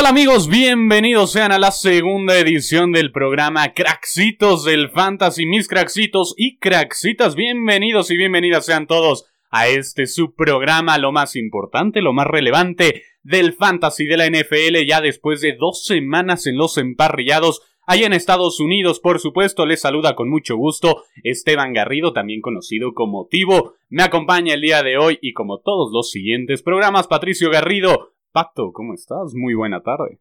¿Qué tal amigos? Bienvenidos sean a la segunda edición del programa Craxitos del Fantasy. Mis craxitos y craxitas, bienvenidos y bienvenidas sean todos a este subprograma, lo más importante, lo más relevante del Fantasy de la NFL, ya después de dos semanas en los emparrillados. Allá en Estados Unidos, por supuesto, les saluda con mucho gusto Esteban Garrido, también conocido como Tivo. Me acompaña el día de hoy y como todos los siguientes programas, Patricio Garrido. Pato, ¿cómo estás? Muy buena tarde.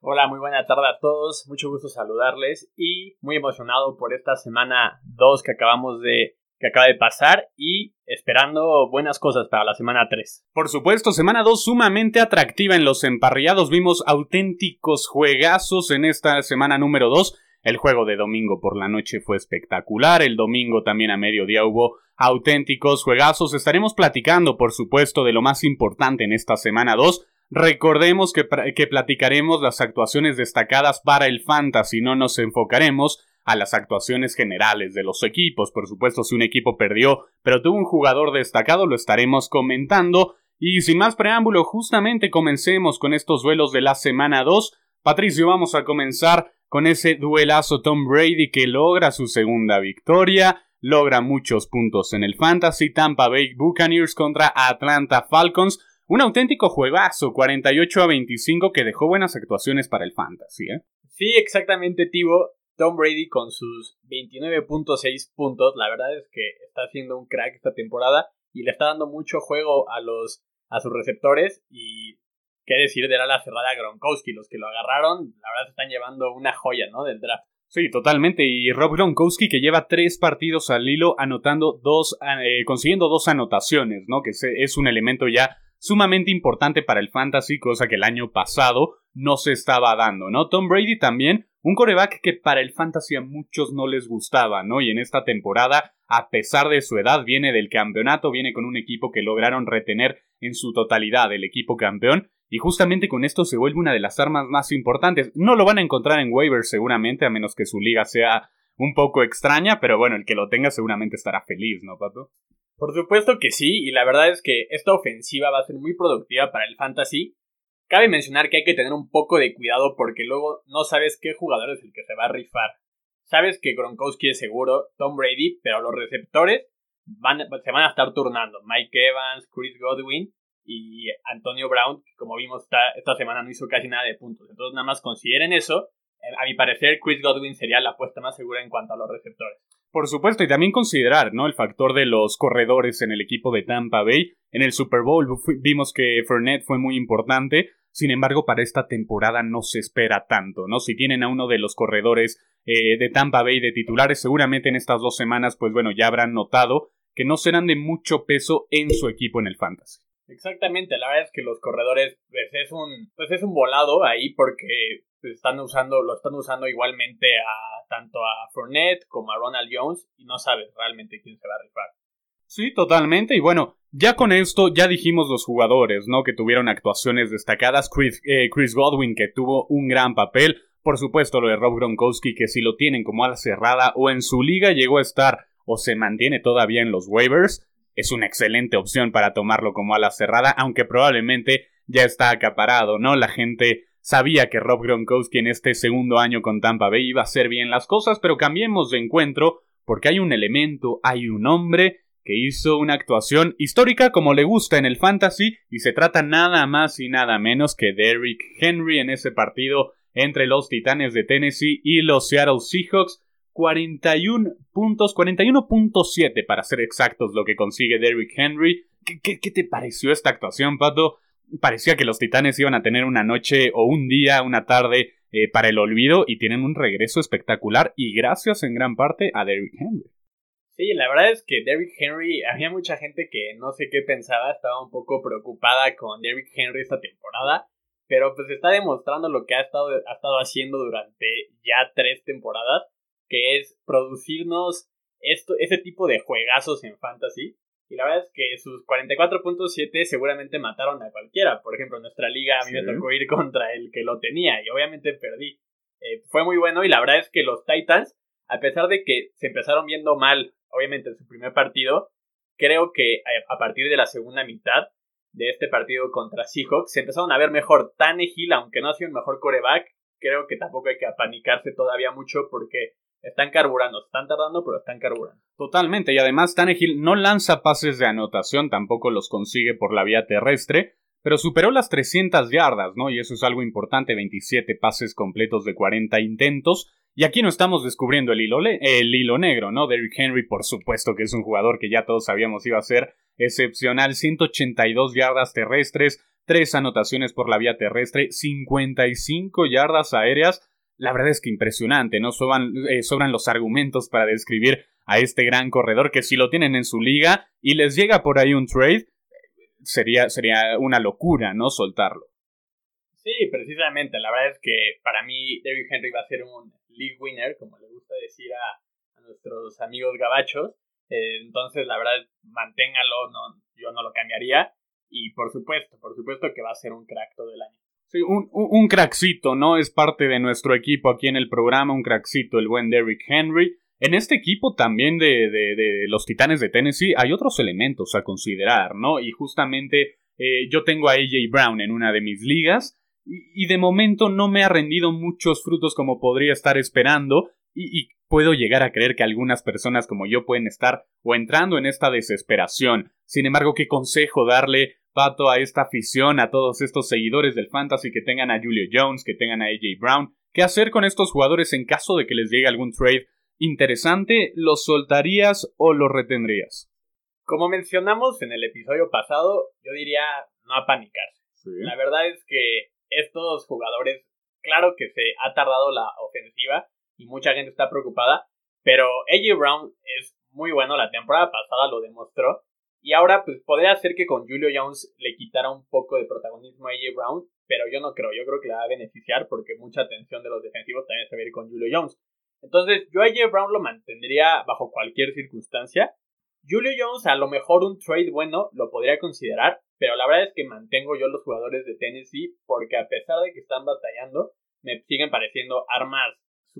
Hola, muy buena tarde a todos. Mucho gusto saludarles y muy emocionado por esta semana 2 que acabamos de que acaba de pasar y esperando buenas cosas para la semana 3. Por supuesto, semana 2 sumamente atractiva en los emparrillados. Vimos auténticos juegazos en esta semana número 2. El juego de domingo por la noche fue espectacular. El domingo también a mediodía hubo auténticos juegazos. Estaremos platicando, por supuesto, de lo más importante en esta semana 2. Recordemos que, que platicaremos las actuaciones destacadas para el fantasy, no nos enfocaremos a las actuaciones generales de los equipos. Por supuesto, si un equipo perdió, pero tuvo un jugador destacado, lo estaremos comentando. Y sin más preámbulo, justamente comencemos con estos duelos de la semana 2. Patricio, vamos a comenzar con ese duelazo Tom Brady que logra su segunda victoria, logra muchos puntos en el Fantasy Tampa Bay Buccaneers contra Atlanta Falcons. Un auténtico juegazo, 48 a 25, que dejó buenas actuaciones para el Fantasy, ¿eh? Sí, exactamente, Tivo. Tom Brady con sus 29.6 puntos, la verdad es que está haciendo un crack esta temporada y le está dando mucho juego a los a sus receptores y qué decir de la cerrada Gronkowski, los que lo agarraron, la verdad se están llevando una joya, ¿no? del draft. Sí, totalmente. Y Rob Gronkowski que lleva tres partidos al hilo anotando dos, eh, consiguiendo dos anotaciones, ¿no? Que es un elemento ya sumamente importante para el fantasy, cosa que el año pasado no se estaba dando, ¿no? Tom Brady también un coreback que para el fantasy a muchos no les gustaba, ¿no? Y en esta temporada, a pesar de su edad, viene del campeonato, viene con un equipo que lograron retener en su totalidad el equipo campeón. Y justamente con esto se vuelve una de las armas más importantes. No lo van a encontrar en waivers seguramente, a menos que su liga sea un poco extraña, pero bueno, el que lo tenga seguramente estará feliz, ¿no, Pato? Por supuesto que sí, y la verdad es que esta ofensiva va a ser muy productiva para el fantasy, Cabe mencionar que hay que tener un poco de cuidado porque luego no sabes qué jugador es el que se va a rifar. Sabes que Gronkowski es seguro, Tom Brady, pero los receptores van, se van a estar turnando. Mike Evans, Chris Godwin y Antonio Brown, como vimos esta, esta semana no hizo casi nada de puntos. Entonces nada más consideren eso. Eh, a mi parecer, Chris Godwin sería la apuesta más segura en cuanto a los receptores. Por supuesto, y también considerar, ¿no? El factor de los corredores en el equipo de Tampa Bay. En el Super Bowl vimos que Fournette fue muy importante, sin embargo, para esta temporada no se espera tanto, ¿no? Si tienen a uno de los corredores eh, de Tampa Bay de titulares, seguramente en estas dos semanas, pues bueno, ya habrán notado que no serán de mucho peso en su equipo en el fantasy. Exactamente, la verdad es que los corredores pues es un pues es un volado ahí porque pues, están usando lo están usando igualmente a tanto a Fournette como a Ronald Jones y no sabes realmente quién se va a rifar. Sí, totalmente. Y bueno, ya con esto, ya dijimos los jugadores, ¿no? Que tuvieron actuaciones destacadas. Chris, eh, Chris Godwin, que tuvo un gran papel. Por supuesto, lo de Rob Gronkowski, que si lo tienen como ala cerrada o en su liga llegó a estar o se mantiene todavía en los waivers, es una excelente opción para tomarlo como ala cerrada, aunque probablemente ya está acaparado, ¿no? La gente sabía que Rob Gronkowski en este segundo año con Tampa Bay iba a hacer bien las cosas, pero cambiemos de encuentro porque hay un elemento, hay un hombre que hizo una actuación histórica como le gusta en el fantasy y se trata nada más y nada menos que Derrick Henry en ese partido entre los Titanes de Tennessee y los Seattle Seahawks. 41 puntos, 41.7 para ser exactos lo que consigue Derrick Henry. ¿Qué, te pareció esta actuación, Pato? Parecía que los Titanes iban a tener una noche o un día, una tarde eh, para el olvido y tienen un regreso espectacular y gracias en gran parte a Derrick Henry. Sí, la verdad es que Derrick Henry, había mucha gente que no sé qué pensaba, estaba un poco preocupada con Derrick Henry esta temporada, pero pues está demostrando lo que ha estado, ha estado haciendo durante ya tres temporadas, que es producirnos esto, ese tipo de juegazos en fantasy. Y la verdad es que sus 44.7 seguramente mataron a cualquiera. Por ejemplo, en nuestra liga a mí me tocó ir contra el que lo tenía y obviamente perdí. Eh, fue muy bueno y la verdad es que los Titans, a pesar de que se empezaron viendo mal obviamente en su primer partido, creo que a partir de la segunda mitad de este partido contra Seahawks, se empezaron a ver mejor. Tannehill, aunque no ha sido el mejor coreback, creo que tampoco hay que apanicarse todavía mucho porque están carburando, están tardando, pero están carburando. Totalmente, y además Tannehill no lanza pases de anotación, tampoco los consigue por la vía terrestre, pero superó las 300 yardas, ¿no? Y eso es algo importante, 27 pases completos de 40 intentos. Y aquí no estamos descubriendo el hilo, el hilo negro, ¿no? Derrick Henry, por supuesto que es un jugador que ya todos sabíamos iba a ser excepcional, 182 yardas terrestres, 3 anotaciones por la vía terrestre, 55 yardas aéreas. La verdad es que impresionante, ¿no? Sobran, eh, sobran los argumentos para describir a este gran corredor que si lo tienen en su liga y les llega por ahí un trade, sería, sería una locura, ¿no? Soltarlo. Sí, precisamente. La verdad es que para mí David Henry va a ser un league winner, como le gusta decir a, nuestros amigos gabachos. Eh, entonces, la verdad, manténgalo, no, yo no lo cambiaría. Y por supuesto, por supuesto que va a ser un crack todo el año. Sí, un, un, ¿no? Es parte de nuestro equipo aquí en el programa, un crackcito, el buen Derrick Henry. En este equipo también de, de, los Titanes de Tennessee hay otros elementos a considerar, ¿no? Y justamente eh, yo tengo a AJ Brown en una de mis ligas y, de momento no me ha rendido muchos frutos como podría estar esperando y, y puedo llegar a creer que algunas personas como yo pueden estar o entrando en esta desesperación. Sin embargo, ¿qué consejo darle Pato a esta afición, a todos estos seguidores del fantasy que tengan a Julio Jones, que tengan a AJ Brown? ¿Qué hacer con estos jugadores en caso de que les llegue algún trade interesante, ¿los soltarías o los retendrías? Como mencionamos en el episodio pasado, yo diría no apanicarse. La verdad es que estos jugadores, claro que se ha tardado la ofensiva y mucha gente está preocupada, pero AJ Brown es muy bueno, la temporada pasada lo demostró. Y ahora, pues podría ser que con Julio Jones le quitara un poco de protagonismo a AJ Brown, pero yo no creo. Yo creo que le va a beneficiar porque mucha atención de los defensivos también se va a ir con Julio Jones. Entonces, yo a J. Brown lo mantendría bajo cualquier circunstancia. Julio Jones, a lo mejor un trade bueno lo podría considerar, pero la verdad es que mantengo yo los jugadores de Tennessee porque a pesar de que están batallando, me siguen pareciendo armas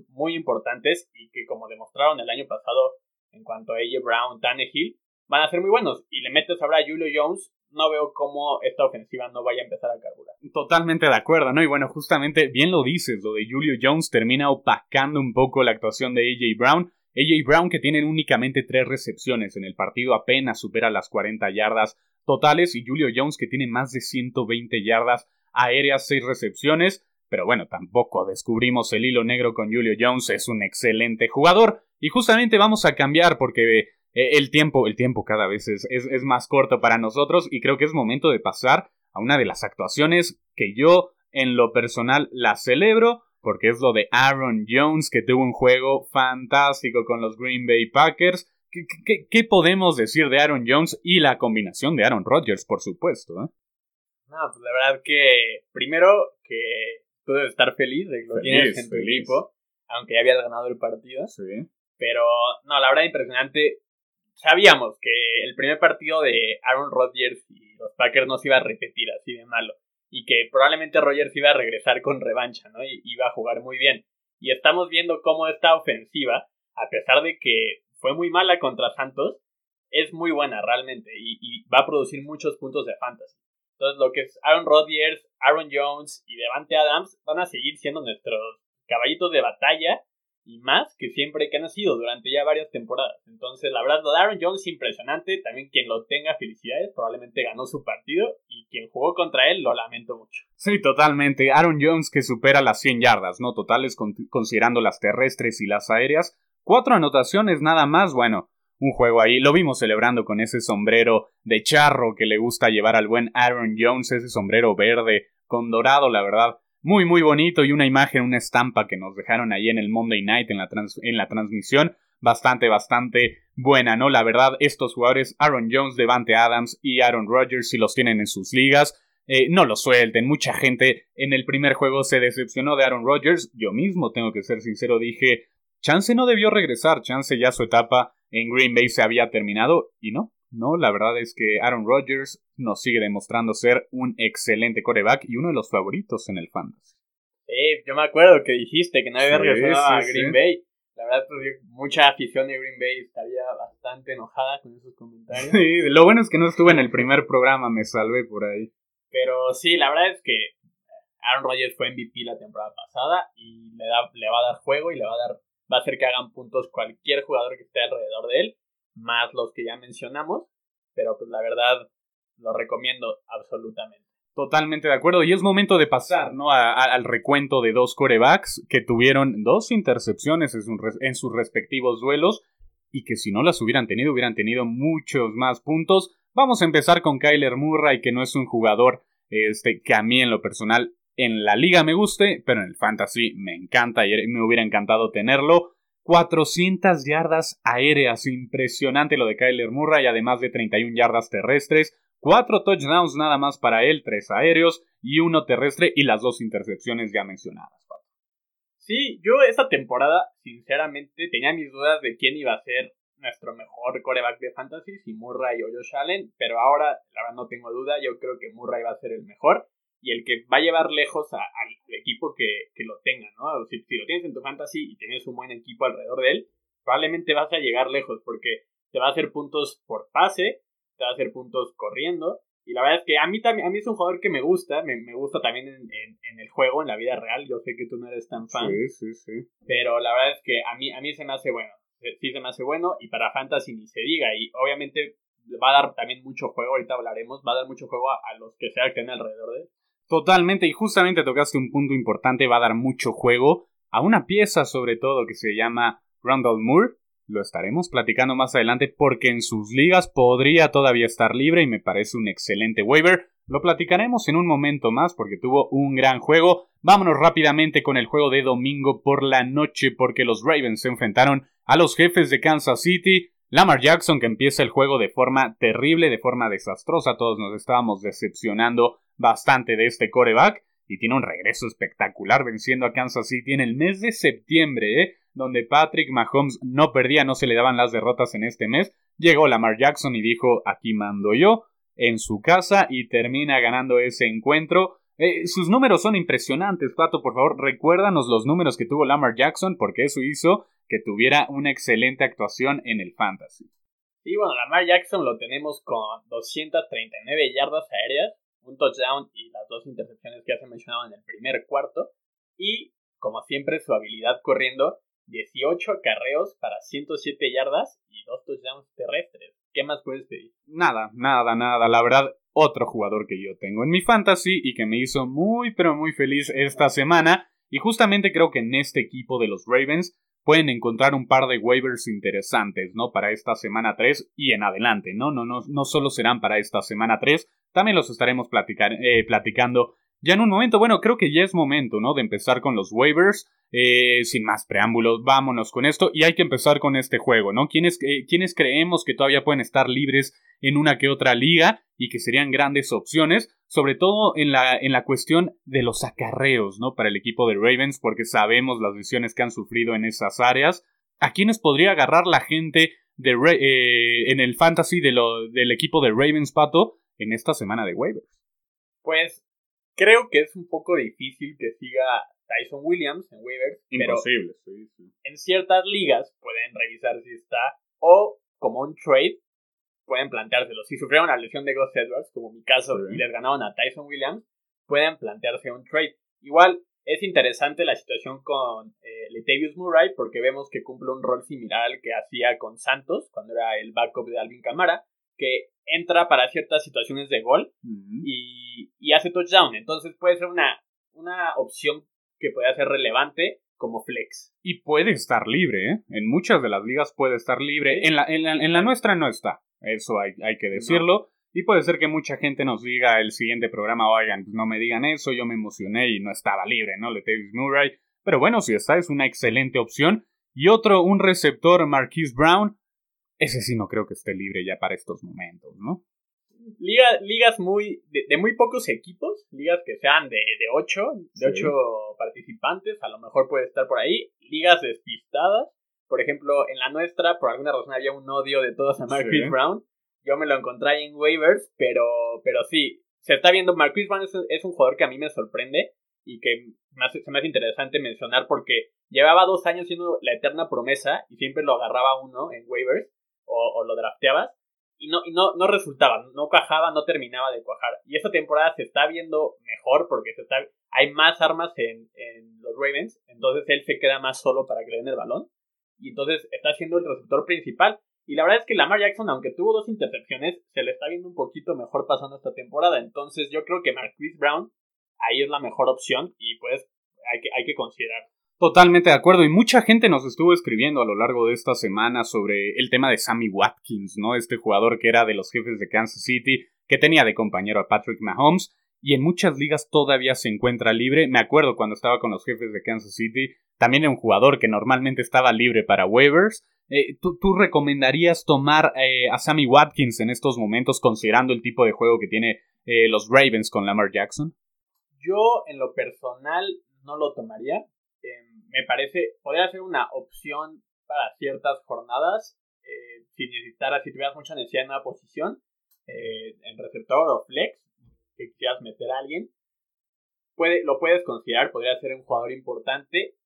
muy importantes y que como demostraron el año pasado en cuanto a AJ Brown, Tannehill, van a ser muy buenos. Y le metes ahora a Julio Jones, no veo cómo esta ofensiva no vaya a empezar a carburar. Totalmente de acuerdo, ¿no? Y bueno, justamente bien lo dices, lo de Julio Jones termina opacando un poco la actuación de AJ Brown. AJ Brown que tiene únicamente tres recepciones en el partido apenas supera las 40 yardas totales y Julio Jones que tiene más de 120 yardas aéreas, 6 recepciones. Pero bueno, tampoco descubrimos el hilo negro con Julio Jones, es un excelente jugador. Y justamente vamos a cambiar porque el tiempo, el tiempo cada vez es, es, más corto para nosotros y creo que es momento de pasar a una de las actuaciones que yo en lo personal la celebro porque es lo de Aaron Jones que tuvo un juego fantástico con los Green Bay Packers. ¿Qué, qué, podemos decir de Aaron Jones y la combinación de Aaron Rodgers, por supuesto? ¿eh? No, pues la verdad que primero que tú debes estar feliz de que lo tienes en tu equipo, aunque ya había ganado el partido. Sí. Pero no, la verdad impresionante sabíamos que el primer partido de Aaron Rodgers y los Packers no se iba a repetir así de malo. Y que probablemente Rodgers iba a regresar con revancha, ¿no? Y iba a jugar muy bien. Y estamos viendo cómo esta ofensiva, a pesar de que fue muy mala contra Santos, es muy buena realmente. Y, y va a producir muchos puntos de fantasy. Entonces, lo que es Aaron Rodgers, Aaron Jones y Devante Adams van a seguir siendo nuestros caballitos de batalla y más que siempre que han sido durante ya varias temporadas. Entonces, la verdad, lo de Aaron Jones es impresionante. También quien lo tenga, felicidades. Probablemente ganó su partido. Y quien jugó contra él, lo lamento mucho. Sí, totalmente. Aaron Jones que supera las 100 yardas, ¿no? Totales considerando las terrestres y las aéreas. Cuatro anotaciones nada más. Bueno, un juego ahí. Lo vimos celebrando con ese sombrero de charro que le gusta llevar al buen Aaron Jones. Ese sombrero verde con dorado, la verdad muy muy bonito y una imagen, una estampa que nos dejaron ahí en el Monday Night en la, en la transmisión. Bastante, bastante buena, ¿no? La verdad, estos jugadores, Aaron Jones, Devante Adams y Aaron Rodgers, si los tienen en sus ligas, eh, no los suelten. Mucha gente en el primer juego se decepcionó de Aaron Rodgers. Yo mismo, tengo que ser sincero, dije, Chance no debió regresar, Chance ya su etapa en Green Bay se había terminado y no, no, la verdad es que Aaron Rodgers nos sigue demostrando ser un excelente coreback y uno de los favoritos en el fantasy. yo me acuerdo que dijiste que no había regresado a Green Bay. La verdad, pues, mucha afición de Green Bay estaría bastante enojada con esos comentarios. Sí, lo bueno es que no estuve en el primer programa, me salvé por ahí. Pero sí, la verdad es que Aaron Rodgers fue MVP la temporada pasada y le, da, le va a dar juego y le va a dar va a hacer que hagan puntos cualquier jugador que esté alrededor de él, más los que ya mencionamos, pero pues la verdad lo recomiendo absolutamente. Totalmente de acuerdo. Y es momento de pasar ¿no? al recuento de dos corebacks que tuvieron dos intercepciones en, sus respectivos duelos y que si no las hubieran tenido, hubieran tenido muchos más puntos. Vamos a empezar con Kyler Murray, que no es un jugador este, que a mí en lo personal en la liga me guste, pero en el fantasy me encanta y me hubiera encantado tenerlo. 400 yardas aéreas, impresionante lo de Kyler Murray, además de 31 yardas terrestres, 4 touchdowns nada más para él, 3 aéreos y uno terrestre y las dos intercepciones ya mencionadas. Sí, yo esta temporada, sinceramente, tenía mis dudas de quién iba a ser nuestro mejor coreback de fantasy, si Murray o Josh Allen, pero ahora, la verdad, no tengo duda, yo creo que Murray va a ser el mejor y el que va a llevar lejos al equipo que, lo tenga, ¿no? Si, lo tienes en tu fantasy y tienes un buen equipo alrededor de él, probablemente vas a llegar lejos porque te va a hacer puntos por pase, te va a hacer puntos corriendo. Y la verdad es que a mí también, a mí es un jugador que me gusta, me, gusta también en, el juego, en la vida real. Yo sé que tú no eres tan fan. Sí, sí, sí. Pero la verdad es que a mí, a mí se me hace bueno. Sí se me hace bueno y para fantasy ni se diga. Y obviamente va a dar también mucho juego, ahorita hablaremos, va a dar mucho juego a, a los que sea que estén alrededor de él. Totalmente, y justamente tocaste un punto importante, va a dar mucho juego a una pieza sobre todo que se llama Randall Moore. Lo estaremos platicando más adelante porque en sus ligas podría todavía estar libre y me parece un excelente waiver. Lo platicaremos en un momento más porque tuvo un gran juego. Vámonos rápidamente con el juego de domingo por la noche porque los Ravens se enfrentaron a los jefes de Kansas City. Lamar Jackson que empieza el juego de forma terrible, de forma desastrosa. Todos nos estábamos decepcionando bastante de este coreback y tiene un regreso espectacular venciendo a Kansas City en el mes de septiembre, ¿eh? donde Patrick Mahomes no perdía, no se le daban las derrotas en este mes. Llegó Lamar Jackson y dijo, aquí mando yo, en su casa y termina ganando ese encuentro. Eh, sus números son impresionantes, Pato, por favor, recuérdanos los números que tuvo Lamar Jackson, porque eso hizo que tuviera una excelente actuación en el fantasy. Y bueno, Lamar Jackson lo tenemos con 239 yardas aéreas, un touchdown y las dos intercepciones que ya se en el primer cuarto. Y, como siempre, su habilidad corriendo, 18 carreos para 107 yardas y dos touchdowns terrestres. ¿Qué más puedes pedir? Nada, nada, nada. La verdad, otro jugador que yo tengo en mi fantasy y que me hizo muy, pero muy feliz esta semana. Y justamente creo que en este equipo de los Ravens pueden encontrar un par de waivers interesantes, ¿no? Para esta semana 3 y en adelante, ¿no? No, no, no solo serán para esta semana 3, también los estaremos eh, platicando ya en un momento. Bueno, creo que ya es momento, ¿no? De empezar con los waivers. Eh, sin más preámbulos, vámonos con esto. Y hay que empezar con este juego, ¿no? ¿Quiénes, eh, ¿Quiénes creemos que todavía pueden estar libres en una que otra liga y que serían grandes opciones? Sobre todo en la, en la cuestión de los acarreos, ¿no? Para el equipo de Ravens, porque sabemos las lesiones que han sufrido en esas áreas. ¿A quiénes podría agarrar la gente de, en el fantasy de lo, del equipo de Ravens, Pato? en esta semana de waivers? Pues creo que es un poco difícil que siga Tyson Williams en waivers. Imposible, sí, sí. En ciertas ligas pueden revisar si está o como un trade pueden planteárselo. Si sufrieron la lesión de Gus Edwards, como mi caso, y les ganaron a Tyson Williams, pueden plantearse un trade. Igual es interesante la situación con eh, Latavius Murray porque vemos que cumple un rol similar al que hacía con Santos cuando era el backup de Alvin Camara, que entra para ciertas situaciones de gol y, y, hace touchdown. Entonces puede ser una, una opción que puede ser relevante como flex. Y puede estar libre, ¿eh? En muchas de las ligas puede estar libre. En, la, en, la, en la nuestra no está. Eso hay, hay que decirlo. Y puede ser que mucha gente nos diga el siguiente programa, oigan, pues no me digan eso, yo me emocioné y no estaba libre, ¿no? Letavius Murray. Pero bueno, si está, es una excelente opción. Y otro, un receptor, Marquise Brown, ese sí no creo que esté libre ya para estos momentos, ¿no? ligas muy de, muy pocos equipos, ligas que sean de, de ocho, de ocho participantes, a lo mejor puede estar por ahí, ligas despistadas, por ejemplo, en la nuestra, por alguna razón había un odio de todos a Marquis Brown, yo me lo encontré ahí en waivers, pero, pero sí, se está viendo, Marquis Brown es, un jugador que a mí me sorprende, y que se me hace interesante mencionar porque llevaba dos años siendo la eterna promesa y siempre lo agarraba uno en waivers o, lo drafteabas y no, y no, no resultaba, no cuajaba, no terminaba de cuajar. Y esta temporada se está viendo mejor porque se está, hay más armas en, en los Ravens, entonces él se queda más solo para que le den el balón y entonces está siendo el receptor principal. Y la verdad es que Lamar Jackson, aunque tuvo dos intercepciones, se le está viendo un poquito mejor pasando esta temporada. Entonces yo creo que Marquise Brown ahí es la mejor opción y pues hay que, hay que considerar. Totalmente de acuerdo. Y mucha gente nos estuvo escribiendo a lo largo de esta semana sobre el tema de Sammy Watkins, ¿no? Este jugador que era de los jefes de Kansas City, que tenía de compañero a Patrick Mahomes. Y en muchas ligas todavía se encuentra libre. Me acuerdo cuando estaba con los jefes de Kansas City, también era un jugador que normalmente estaba libre para waivers. Eh, ¿tú, recomendarías tomar eh, a Sammy Watkins en estos momentos, considerando el tipo de juego que tiene eh, los Ravens con Lamar Jackson? Yo, en lo personal, no lo tomaría. Em, me parece, podría ser una opción para ciertas jornadas. si necesitaras, si tuvieras mucha necesidad en una posición, en receptor o flex, que quieras meter a alguien, puede, lo puedes considerar, podría ser un jugador importante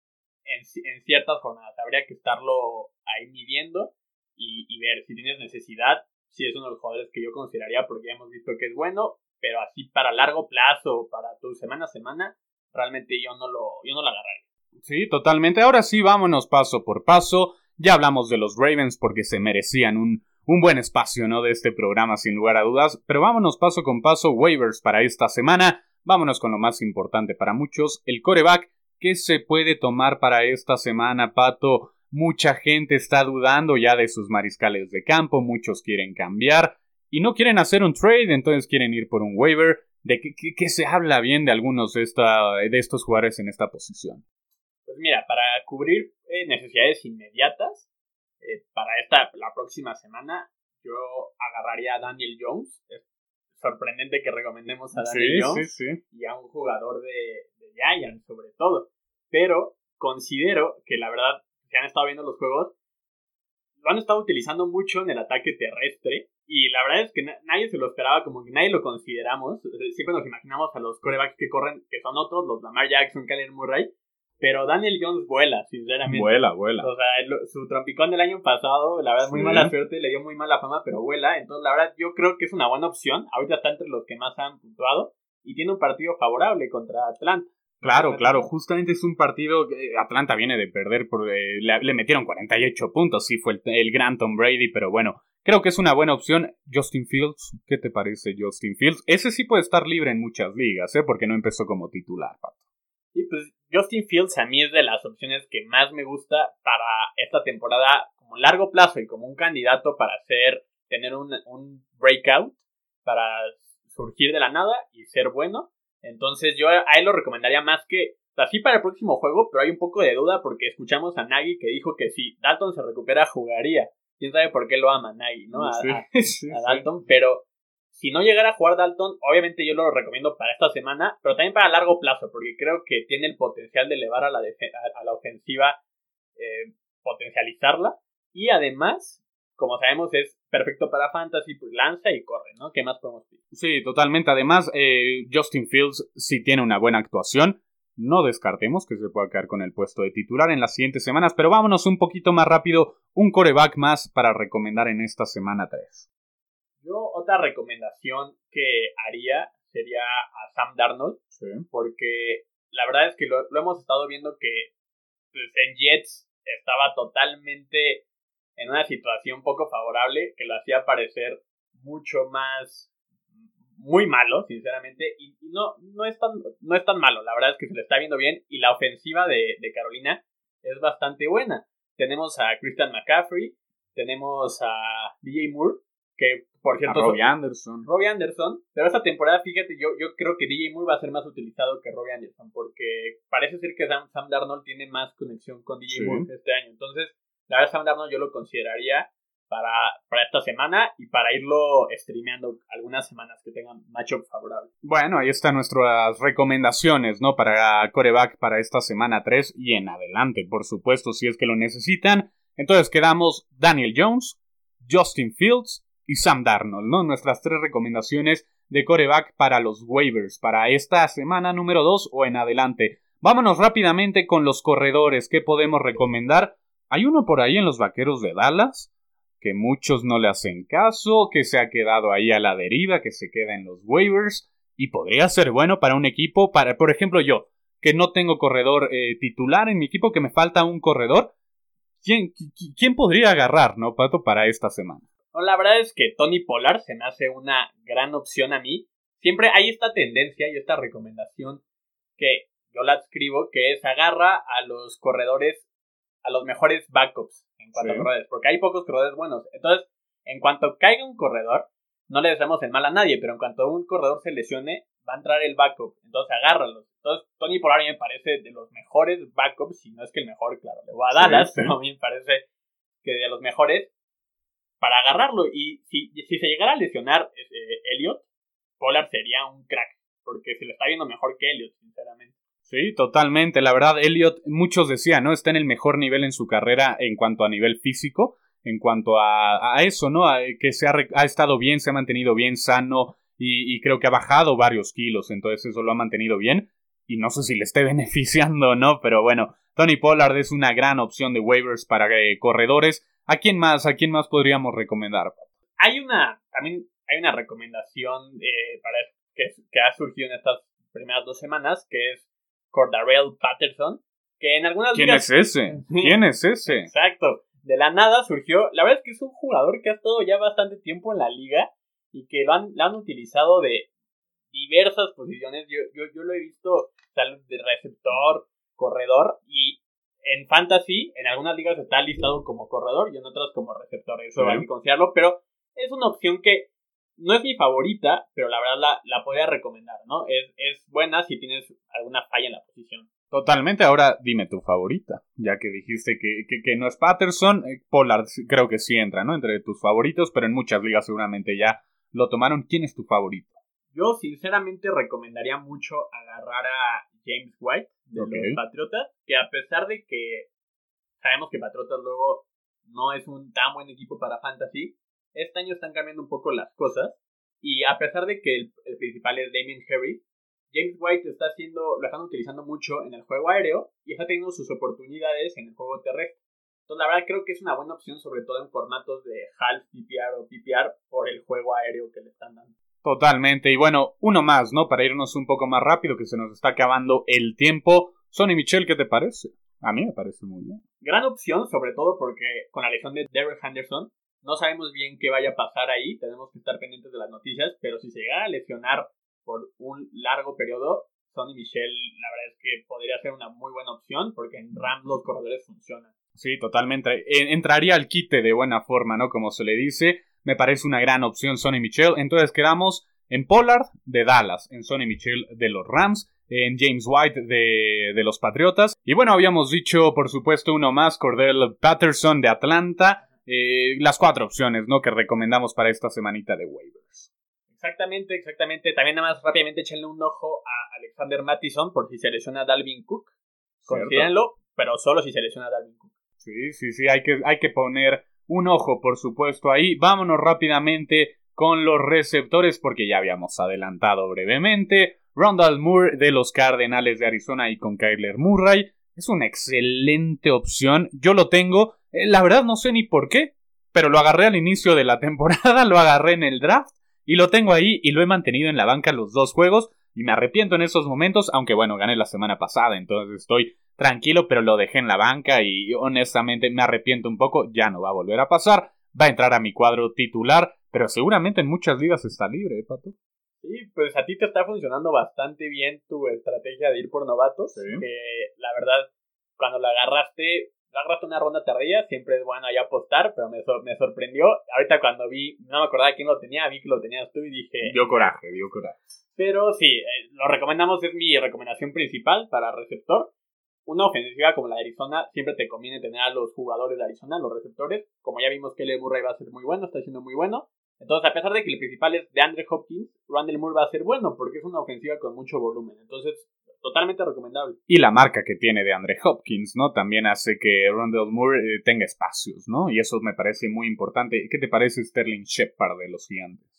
en, ciertas jornadas. Habría que estarlo ahí midiendo y, ver si tienes necesidad, si es uno de los jugadores que yo consideraría, porque ya hemos visto que es bueno, pero así para largo plazo, para tu semana a semana, realmente yo no lo, yo no lo agarraría. Sí, totalmente. Ahora sí, vámonos paso por paso. Ya hablamos de los Ravens porque se merecían un, un buen espacio, ¿no? De este programa, sin lugar a dudas. Pero vámonos paso con paso, waivers para esta semana. Vámonos con lo más importante para muchos, el coreback ¿Qué se puede tomar para esta semana, Pato? Mucha gente está dudando ya de sus mariscales de campo, muchos quieren cambiar y no quieren hacer un trade, entonces quieren ir por un waiver. ¿De qué, se habla bien de algunos de, de estos jugadores en esta posición? Pues mira, para cubrir eh, necesidades inmediatas, eh, para esta, la próxima semana, yo agarraría a Daniel Jones. Es sorprendente que recomendemos a Daniel Jones y a un jugador de, de Giants, sobre todo pero considero que la verdad, si han estado viendo los juegos, lo han estado utilizando mucho en el ataque terrestre. Y la verdad es que nadie se lo esperaba, como que nadie lo consideramos. Siempre nos imaginamos a los corebacks que corren, que son otros, los Lamar Jackson, Kyler Murray. Pero Daniel Jones vuela, sinceramente. Vuela, vuela. O sea, su trompicón del año pasado, la verdad, muy mala suerte, le dio muy mala fama, pero vuela. Entonces, la verdad, yo creo que es una buena opción. Ahorita está entre los que más han puntuado. Y tiene un partido favorable contra Atlanta. Claro, claro, justamente es un partido que Atlanta viene de perder, por, eh, le, metieron 48 puntos, sí fue el, gran Tom Brady, pero bueno, creo que es una buena opción. Justin Fields, ¿qué te parece Justin Fields? Ese sí puede estar libre en muchas ligas, ¿eh? Porque no empezó como titular, Pato. Sí, pues Justin Fields a mí es de las opciones que más me gusta para esta temporada como largo plazo y como un candidato para hacer, tener un, un breakout, para surgir de la nada y ser bueno. Entonces yo a él lo recomendaría más que así para el próximo juego, pero hay un poco de duda porque escuchamos a Nagy que dijo que si Dalton se recupera jugaría. Quién sabe por qué lo ama Nagy, ¿no? A, Dalton, pero si no llegara a jugar Dalton, obviamente yo lo recomiendo para esta semana, pero también para largo plazo, porque creo que tiene el potencial de elevar a la, a la ofensiva, eh, potencializarla, y además, como sabemos, es perfecto para fantasy, pues lanza y corre, ¿no? ¿Qué más podemos decir? Sí, totalmente. Además, eh, Justin Fields sí tiene una buena actuación. No descartemos que se pueda quedar con el puesto de titular en las siguientes semanas, pero vámonos un poquito más rápido. Un coreback más para recomendar en esta semana 3. Yo otra recomendación que haría sería a Sam Darnold, porque la verdad es que lo, lo hemos estado viendo que pues, en Jets estaba totalmente en una situación poco favorable que lo hacía parecer mucho más muy malo, sinceramente, y, no, no, es tan, no es tan malo, la verdad es que se le está viendo bien y la ofensiva de, Carolina es bastante buena. Tenemos a Christian McCaffrey, tenemos a DJ Moore, que por cierto... Robbie Anderson. Robbie Anderson, pero esta temporada, fíjate, yo, yo creo que DJ Moore va a ser más utilizado que Robbie Anderson, porque parece ser que Sam, Darnold tiene más conexión con DJ Moore este año, entonces la verdad, Sam Darnold yo lo consideraría para, para esta semana y para irlo streameando algunas semanas que tengan matchup favorable. Bueno, ahí están nuestras recomendaciones, ¿no? Para coreback para esta semana 3 y en adelante, por supuesto, si es que lo necesitan. Entonces quedamos Daniel Jones, Justin Fields y Sam Darnold, ¿no? Nuestras tres recomendaciones de coreback para los waivers, para esta semana número 2 o en adelante. Vámonos rápidamente con los corredores que podemos recomendar. Hay uno por ahí en los vaqueros de Dallas que muchos no le hacen caso, que se ha quedado ahí a la deriva, que se queda en los waivers y podría ser bueno para un equipo, para, por ejemplo, yo, que no tengo corredor eh, titular en mi equipo, que me falta un corredor. ¿Quién, ¿Quién podría agarrar, no, Pato, para esta semana? No, la verdad es que Tony Pollard se me hace una gran opción a mí. Siempre hay esta tendencia y esta recomendación que yo la escribo, que es agarra a los corredores, a los mejores backups en cuanto a corredores, porque hay pocos corredores buenos. Entonces, en cuanto caiga un corredor, no le deseamos el mal a nadie, pero en cuanto un corredor se lesione, va a entrar el backup. Entonces, agárralos. Entonces, Tony Pollard me parece de los mejores backups, si no es que el mejor, claro, le voy a Dallas, pero a mí me parece que de los mejores para agarrarlo. Y si, si se llegara a lesionar eh, Elliot, Pollard sería un crack, porque se le está viendo mejor que Elliot, sinceramente. Sí, totalmente. La verdad, Elliot, muchos decían, ¿no? Está en el mejor nivel en su carrera en cuanto a nivel físico, en cuanto a, eso, ¿no? que se ha, ha, estado bien, se ha mantenido bien, sano, y, creo que ha bajado varios kilos, entonces eso lo ha mantenido bien. Y no sé si le esté beneficiando o no, pero bueno, Tony Pollard es una gran opción de waivers para eh, corredores. ¿A quién más? ¿A quién más podríamos recomendar? Hay una, también hay una recomendación eh, para que, que ha surgido en estas primeras dos semanas, que es Cordarrelle Patterson, que en algunas ¿Quién es ese? ¿Quién es ese? Exacto. De la nada surgió. La verdad es que es un jugador que ha estado ya bastante tiempo en la liga y que lo han, han utilizado de diversas posiciones. Yo, yo, yo lo he visto de receptor, corredor y en fantasy, en algunas ligas está listado como corredor y en otras como receptor. Eso hay que considerarlo, pero es una opción que no es mi favorita, pero la verdad la, la podría recomendar, ¿no? Es, es buena si tienes alguna falla en la posición. Totalmente, ahora dime tu favorita, ya que dijiste que, que, no es Patterson, eh, Pollard creo que sí entra, ¿no? Entre tus favoritos, pero en muchas ligas seguramente ya lo tomaron. ¿Quién es tu favorito? Yo sinceramente recomendaría mucho agarrar a James White de los Patriotas, que a pesar de que sabemos que Patriotas luego no es un tan buen equipo para fantasy, este año están cambiando un poco las cosas. Y a pesar de que el, principal es Damien Harry, James White está haciendo, lo están utilizando mucho en el juego aéreo y está teniendo sus oportunidades en el juego terrestre. Entonces, la verdad, creo que es una buena opción, sobre todo en formatos de half PPR o PPR, por el juego aéreo que le están dando. Totalmente. Y bueno, uno más, ¿no? Para irnos un poco más rápido, que se nos está acabando el tiempo. Sonny Michel, ¿qué te parece? A mí me parece muy bien. Gran opción, sobre todo porque con la lesión de Derek Henderson, no sabemos bien qué vaya a pasar ahí, tenemos que estar pendientes de las noticias, pero si se llega a lesionar por un largo periodo, Sonny Michel, la verdad es que podría ser una muy buena opción, porque en RAM los corredores funcionan. Sí, totalmente. Entraría al quite de buena forma, ¿no? Como se le dice. Me parece una gran opción Sonny Michel. Entonces quedamos en Pollard de Dallas, en Sonny Michel de los Rams, en James White de, de los Patriotas. Y bueno, habíamos dicho, por supuesto, uno más, Cordell Patterson de Atlanta. Eh, las cuatro opciones, ¿no? Que recomendamos para esta semanita de waivers. Exactamente, exactamente. También nada más rápidamente échenle un ojo a Alexander Mattison por si se lesiona Dalvin Cook. Considérenlo, pero solo si se lesiona Dalvin Cook. Sí, sí, sí, hay que, hay que poner un ojo, por supuesto, ahí. Vámonos rápidamente con los receptores porque ya habíamos adelantado brevemente. Rondal Moore de los Cardenales de Arizona y con Kyler Murray. Es una excelente opción. Yo lo tengo. Eh, la verdad no sé ni por qué, pero lo agarré al inicio de la temporada, lo agarré en el draft y lo tengo ahí y lo he mantenido en la banca los dos juegos y me arrepiento en esos momentos, aunque bueno, gané la semana pasada, entonces estoy tranquilo, pero lo dejé en la banca y honestamente me arrepiento un poco, ya no va a volver a pasar, va a entrar a mi cuadro titular, pero seguramente en muchas ligas está libre, ¿eh, Pato? Sí, pues a ti te está funcionando bastante bien tu estrategia de ir por novatos, que la verdad, cuando la agarraste, agarraste una ronda tardía, siempre es bueno ahí apostar, pero me, me sorprendió. Ahorita cuando vi, no me acordaba quién lo tenía, vi que lo tenías tú y dije... Dio coraje, dio coraje. Pero sí, eh, lo recomendamos, es mi recomendación principal para receptor. Una ofensiva como la de Arizona, siempre te conviene tener a los jugadores de Arizona, los receptores. Como ya vimos que el Murray va a ser muy bueno, está siendo muy bueno. Entonces, a pesar de que el principal es de Andre Hopkins, Randall Moore va a ser bueno porque es una ofensiva con mucho volumen. Entonces, totalmente recomendable. Y la marca que tiene de Andre Hopkins, ¿no? También hace que Rondell Moore eh, tenga espacios, ¿no? Y eso me parece muy importante. ¿Qué te parece Sterling Shepard de los gigantes?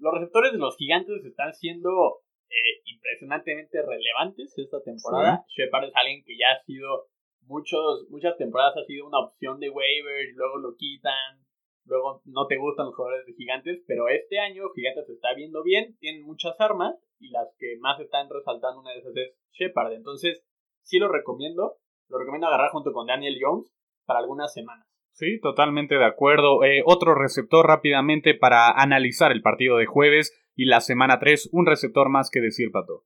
los receptores de los gigantes están siendo eh, impresionantemente relevantes esta temporada. Shepard es alguien que ya ha sido muchos, muchas temporadas ha sido una opción de waiver, luego lo quitan, luego no te gustan los jugadores de gigantes, pero este año Gigantes se está viendo bien, tienen muchas armas y las que más están resaltando una de esas es Shepard. Entonces, sí lo recomiendo, lo recomiendo agarrar junto con Daniel Jones para algunas semanas. Sí, totalmente de acuerdo. Eh, otro receptor rápidamente para analizar el partido de jueves y la semana 3, un receptor más que decir, Pato.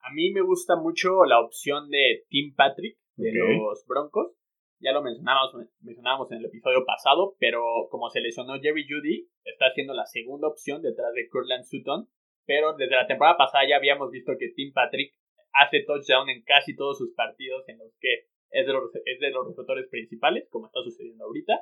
A mí me gusta mucho la opción de Tim Patrick de los Broncos. Ya lo mencionábamos, mencionábamos en el episodio pasado, pero como se lesionó Jerry Judy, está siendo la segunda opción detrás de Kurtland Sutton. Pero desde la temporada pasada ya habíamos visto que Tim Patrick hace touchdown en casi todos sus partidos en los que es de los, es de los receptores principales, como está sucediendo ahorita.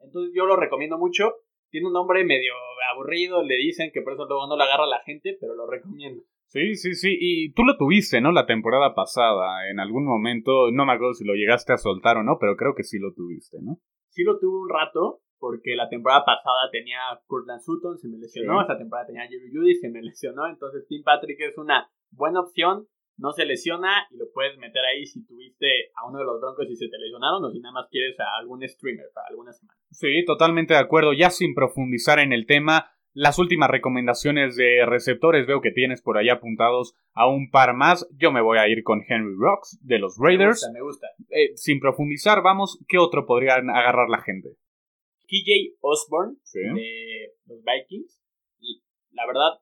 Entonces yo lo recomiendo mucho. Tiene un nombre medio aburrido, le dicen que por eso luego no lo agarra la gente, pero lo recomiendo. Sí, sí, sí. Y tú lo tuviste, ¿no? La temporada pasada. En algún momento, no me acuerdo si lo llegaste a soltar o no, pero creo que sí lo tuviste, ¿no? Sí lo tuve un rato, porque la temporada pasada tenía Kurtland Sutton, se me lesionó. Esta temporada tenía Jerry Judy, se me lesionó. Entonces, Tim Patrick es una buena opción no se lesiona y lo puedes meter ahí si tuviste a uno de los broncos y se te lesionaron o si nada más quieres a algún streamer para alguna semana. Sí, totalmente de acuerdo. Ya sin profundizar en el tema, las últimas recomendaciones de receptores veo que tienes por ahí apuntados a un par más. Yo me voy a ir con Henry Rocks de los Raiders. Me gusta, me gusta. Eh, sin profundizar, vamos, ¿qué otro podrían agarrar la gente? KJ Osborne de los Vikings. La verdad,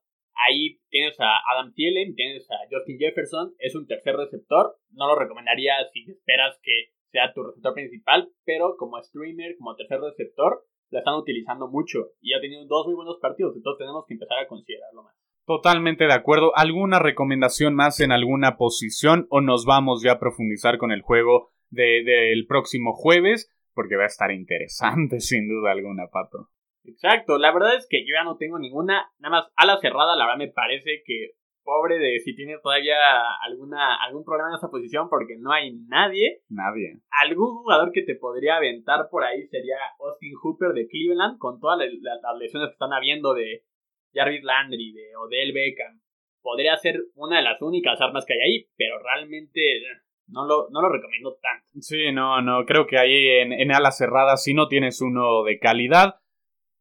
Ahí tienes a Adam Thielen, tienes a Justin Jefferson, es un tercer receptor. No lo recomendaría si esperas que sea tu receptor principal, pero como streamer, como tercer receptor, la están utilizando mucho y ha tenido dos muy buenos partidos, entonces tenemos que empezar a considerarlo más. Totalmente de acuerdo. ¿Alguna recomendación más en alguna posición o nos vamos ya a profundizar con el juego del próximo jueves? Porque va a estar interesante sin duda alguna, Pato. Exacto, la verdad es que yo ya no tengo ninguna, nada más a la cerrada, la verdad me parece que pobre de si tiene todavía alguna algún problema en esa posición porque no hay nadie. Nadie. Algún jugador que te podría aventar por ahí sería Austin Hooper de Cleveland con todas las lesiones que están habiendo de Jarvis Landry, de Odell Beckham. Podría ser una de las únicas armas que hay ahí, pero realmente no lo, no lo recomiendo tanto. Sí, no, no, creo que ahí en, en ala cerrada si no tienes uno de calidad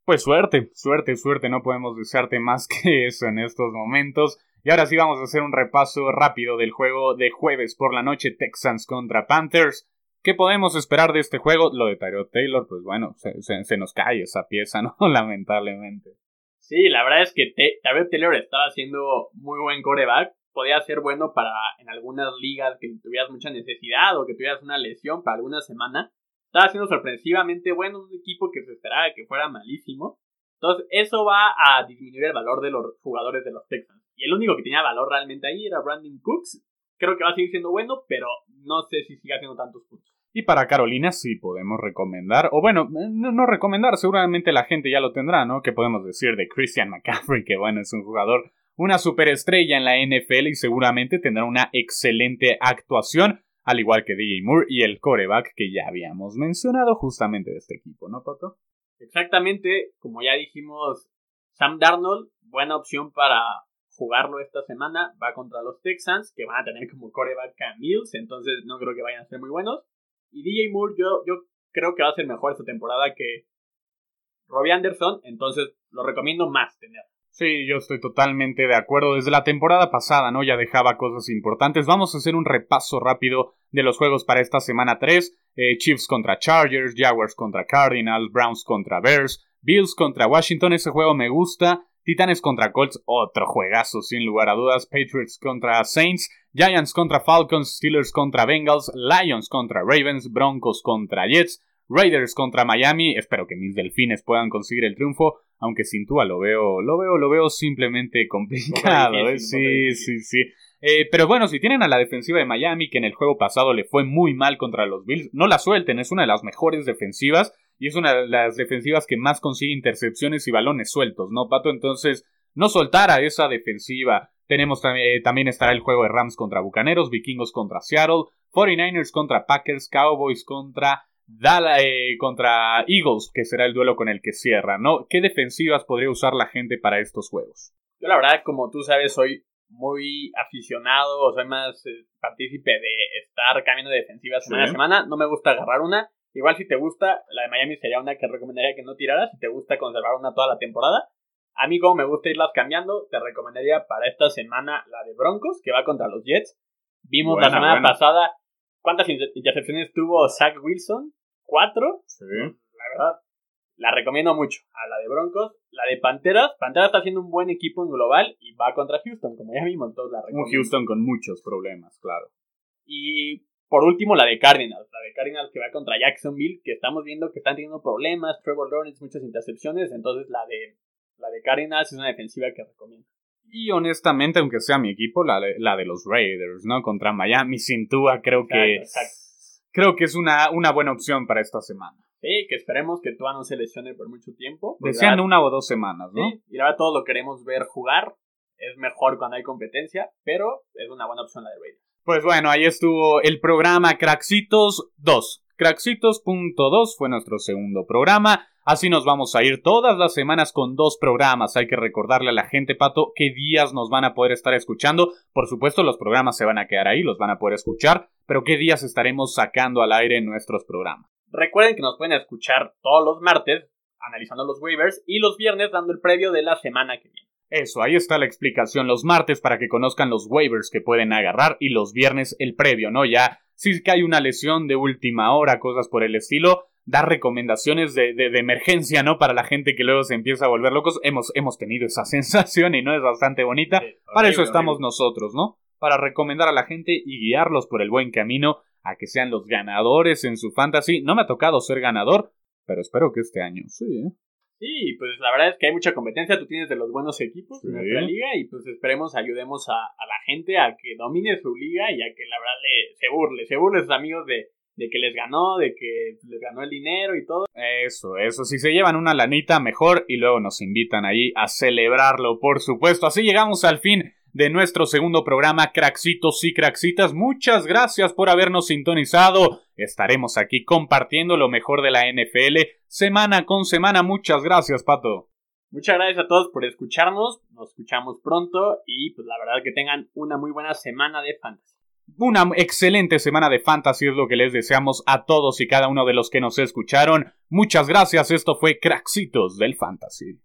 pues suerte, suerte, suerte, no podemos desearte más que eso en estos momentos. Y ahora sí vamos a hacer un repaso rápido del juego de jueves por la noche Texans contra Panthers. ¿Qué podemos esperar de este juego? Lo de Tyrod Taylor, pues bueno, se, nos cae esa pieza, ¿no? Lamentablemente. Sí, la verdad es que Tyrod Taylor estaba haciendo muy buen coreback. Podía ser bueno para en algunas ligas que tuvieras mucha necesidad o que tuvieras una lesión para alguna semana estaba siendo sorpresivamente bueno, un equipo que se esperaba que fuera malísimo. Entonces, eso va a disminuir el valor de los jugadores de los Texans. Y el único que tenía valor realmente ahí era Brandon Cooks. Creo que va a seguir siendo bueno, pero no sé si sigue haciendo tantos puntos. Y para Carolina sí podemos recomendar, o bueno, no, recomendar, seguramente la gente ya lo tendrá, ¿no? Que podemos decir de Christian McCaffrey, que bueno, es un jugador, una superestrella en la NFL y seguramente tendrá una excelente actuación al igual que DJ Moore y el coreback que ya habíamos mencionado justamente de este equipo, ¿no, Toto? Exactamente, como ya dijimos, Sam Darnold, buena opción para jugarlo esta semana, va contra los Texans, que van a tener como coreback a Mills, entonces no creo que vayan a ser muy buenos. Y DJ Moore, yo, yo creo que va a ser mejor esta temporada que Robbie Anderson, entonces lo recomiendo más tener. Sí, yo estoy totalmente de acuerdo. Desde la temporada pasada, ¿no? Ya dejaba cosas importantes. Vamos a hacer un repaso rápido de los juegos para esta semana 3. Eh, Chiefs contra Chargers, Jaguars contra Cardinals, Browns contra Bears, Bills contra Washington. Ese juego me gusta. Titanes contra Colts, otro juegazo sin lugar a dudas. Patriots contra Saints, Giants contra Falcons, Steelers contra Bengals, Lions contra Ravens, Broncos contra Jets, Raiders contra Miami. Espero que mis delfines puedan conseguir el triunfo aunque sin Tua lo veo, lo veo, lo veo simplemente complicado. ¿eh? Sí, sí, sí. Eh, pero bueno, si tienen a la defensiva de Miami, que en el juego pasado le fue muy mal contra los Bills, no la suelten, es una de las mejores defensivas y es una de las defensivas que más consigue intercepciones y balones sueltos, ¿no, Pato? Entonces, no soltar a esa defensiva. Tenemos eh, también estará el juego de Rams contra Bucaneros, Vikingos contra Seattle, 49ers contra Packers, Cowboys contra Dallas eh, contra Eagles, que será el duelo con el que cierra, ¿no? ¿Qué defensivas podría usar la gente para estos juegos? Yo la verdad, como tú sabes, soy muy aficionado, o soy más eh, partícipe de estar cambiando de defensiva semana a semana. No me gusta agarrar una. Igual si te gusta, la de Miami sería una que recomendaría que no tiraras. Si te gusta conservar una toda la temporada. A mí como me gusta irlas cambiando, te recomendaría para esta semana la de Broncos, que va contra los Jets. Vimos la semana pasada cuántas intercepciones tuvo Zach Wilson. ¿Cuatro? Sí. La verdad, la recomiendo mucho. A la de Broncos, la de Panteras. Panteras está haciendo un buen equipo en global y va contra Houston, como ya vimos, todos la recomiendo. Un Houston con muchos problemas, claro. Y por último, la de Cardinals. La de Cardinals que va contra Jacksonville, que estamos viendo que están teniendo problemas. Trevor Lawrence, muchas intercepciones. Entonces, la de, la de Cardinals es una defensiva que recomiendo. Y honestamente, aunque sea mi equipo, la de, la de los Raiders, ¿no? Contra Miami sin Tua, creo que. Creo que es una, una buena opción para esta semana. Sí, que esperemos que Tua no se lesione por mucho tiempo. Decían una o dos semanas, ¿no? Sí, y ahora todos lo queremos ver jugar. Es mejor cuando hay competencia, pero es una buena opción la de Raiders. Pues bueno, ahí estuvo el programa Craxitos 2. Craxitos.2 fue nuestro segundo programa. Así nos vamos a ir todas las semanas con dos programas. Hay que recordarle a la gente, Pato, qué días nos van a poder estar escuchando. Por supuesto, los programas se van a quedar ahí, los van a poder escuchar, pero qué días estaremos sacando al aire nuestros programas. Recuerden que nos pueden escuchar todos los martes analizando los waivers y los viernes dando el previo de la semana que viene. Eso, ahí está la explicación. Los martes para que conozcan los waivers que pueden agarrar y los viernes el previo, ¿no? Ya, si que hay una lesión de última hora, cosas por el estilo, dar recomendaciones de, de, emergencia, ¿no? Para la gente que luego se empieza a volver locos. Hemos, hemos tenido esa sensación y no es bastante bonita. para eso estamos nosotros, ¿no? Para recomendar a la gente y guiarlos por el buen camino a que sean los ganadores en su fantasy. No me ha tocado ser ganador, pero espero que este año sí, ¿eh? Sí, pues la verdad es que hay mucha competencia, tú tienes de los buenos equipos en nuestra liga y pues esperemos ayudemos a, la gente a que domine su liga y a que la verdad le, se burle, se burle sus amigos de, de que les ganó, de que les ganó el dinero y todo. Eso, eso, si se llevan una lanita mejor y luego nos invitan ahí a celebrarlo, por supuesto. Así llegamos al fin de nuestro segundo programa Craxitos y Craxitas. Muchas gracias por habernos sintonizado. Estaremos aquí compartiendo lo mejor de la NFL semana con semana. Muchas gracias, Pato. Muchas gracias a todos por escucharnos. Nos escuchamos pronto y pues la verdad que tengan una muy buena semana de fantasy. Una excelente semana de fantasy es lo que les deseamos a todos y cada uno de los que nos escucharon. Muchas gracias. Esto fue Craxitos del Fantasy.